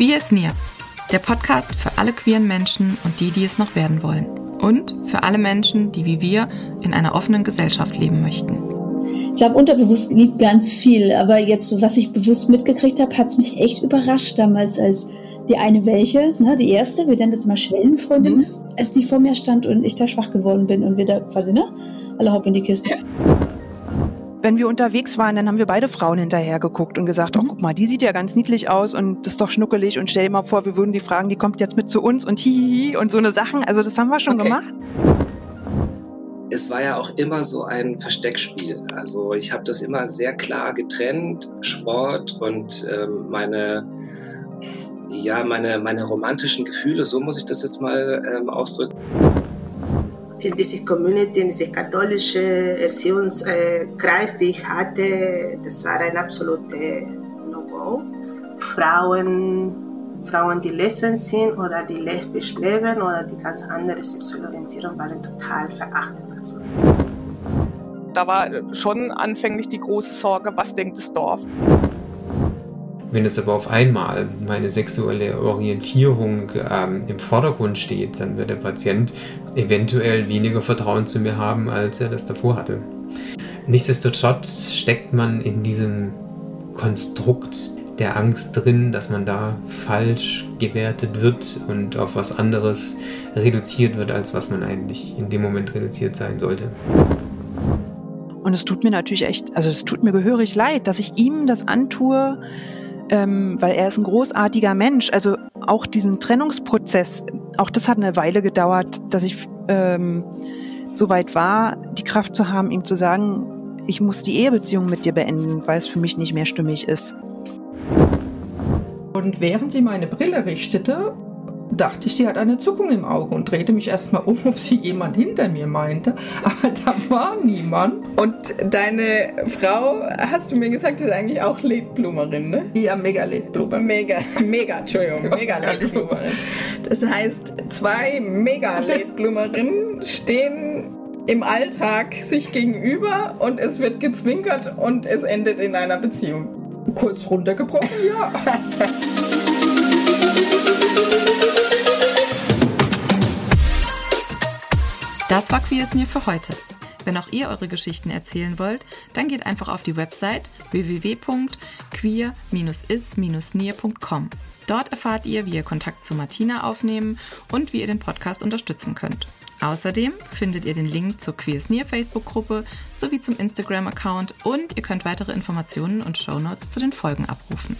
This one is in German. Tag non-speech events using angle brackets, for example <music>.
Queer is Near, der Podcast für alle queeren Menschen und die, die es noch werden wollen. Und für alle Menschen, die wie wir in einer offenen Gesellschaft leben möchten. Ich glaube, unterbewusst lief ganz viel, aber jetzt, was ich bewusst mitgekriegt habe, hat es mich echt überrascht damals, als die eine welche, ne, die erste, wir nennen das mal Schwellenfreundin, mhm. als die vor mir stand und ich da schwach geworden bin und wir da quasi, ne, alle hopp in die Kiste. Ja wenn wir unterwegs waren, dann haben wir beide Frauen hinterher geguckt und gesagt, oh, mhm. oh, guck mal, die sieht ja ganz niedlich aus und das ist doch schnuckelig und stell dir mal vor, wir würden die fragen, die kommt jetzt mit zu uns und hihihi und so eine Sachen. Also das haben wir schon okay. gemacht. Es war ja auch immer so ein Versteckspiel. Also ich habe das immer sehr klar getrennt, Sport und ähm, meine ja, meine, meine romantischen Gefühle, so muss ich das jetzt mal ähm, ausdrücken in dieser Community, in diesem katholischen Erziehungskreis, die ich hatte, das war ein absolutes No-Go. Frauen, Frauen, die Lesben sind oder die lesbisch leben oder die ganz andere sexuelle Orientierung, waren total verachtet. Also. Da war schon anfänglich die große Sorge, was denkt das Dorf? Wenn jetzt aber auf einmal meine sexuelle Orientierung ähm, im Vordergrund steht, dann wird der Patient eventuell weniger Vertrauen zu mir haben, als er das davor hatte. Nichtsdestotrotz steckt man in diesem Konstrukt der Angst drin, dass man da falsch gewertet wird und auf was anderes reduziert wird, als was man eigentlich in dem Moment reduziert sein sollte. Und es tut mir natürlich echt, also es tut mir gehörig leid, dass ich ihm das antue, ähm, weil er ist ein großartiger Mensch. Also auch diesen Trennungsprozess, auch das hat eine Weile gedauert, dass ich ähm, so weit war, die Kraft zu haben, ihm zu sagen, ich muss die Ehebeziehung mit dir beenden, weil es für mich nicht mehr stimmig ist. Und während sie meine Brille richtete, dachte ich, sie hat eine Zuckung im Auge und drehte mich erstmal um, ob sie jemand hinter mir meinte. Aber da war niemand. Und deine Frau, hast du mir gesagt, ist eigentlich auch Ledblumerin, ne? Ja, mega Ledblumerin. Mega, mega, Entschuldigung, mega Ledblumerin. Das heißt, zwei mega Ledblumerinnen stehen im Alltag sich gegenüber und es wird gezwinkert und es endet in einer Beziehung. Kurz runtergebrochen, ja. <laughs> Das war Queer is Near für heute. Wenn auch ihr eure Geschichten erzählen wollt, dann geht einfach auf die Website www.queer-is-near.com. Dort erfahrt ihr, wie ihr Kontakt zu Martina aufnehmen und wie ihr den Podcast unterstützen könnt. Außerdem findet ihr den Link zur Queer is Near Facebook-Gruppe sowie zum Instagram-Account und ihr könnt weitere Informationen und Shownotes zu den Folgen abrufen.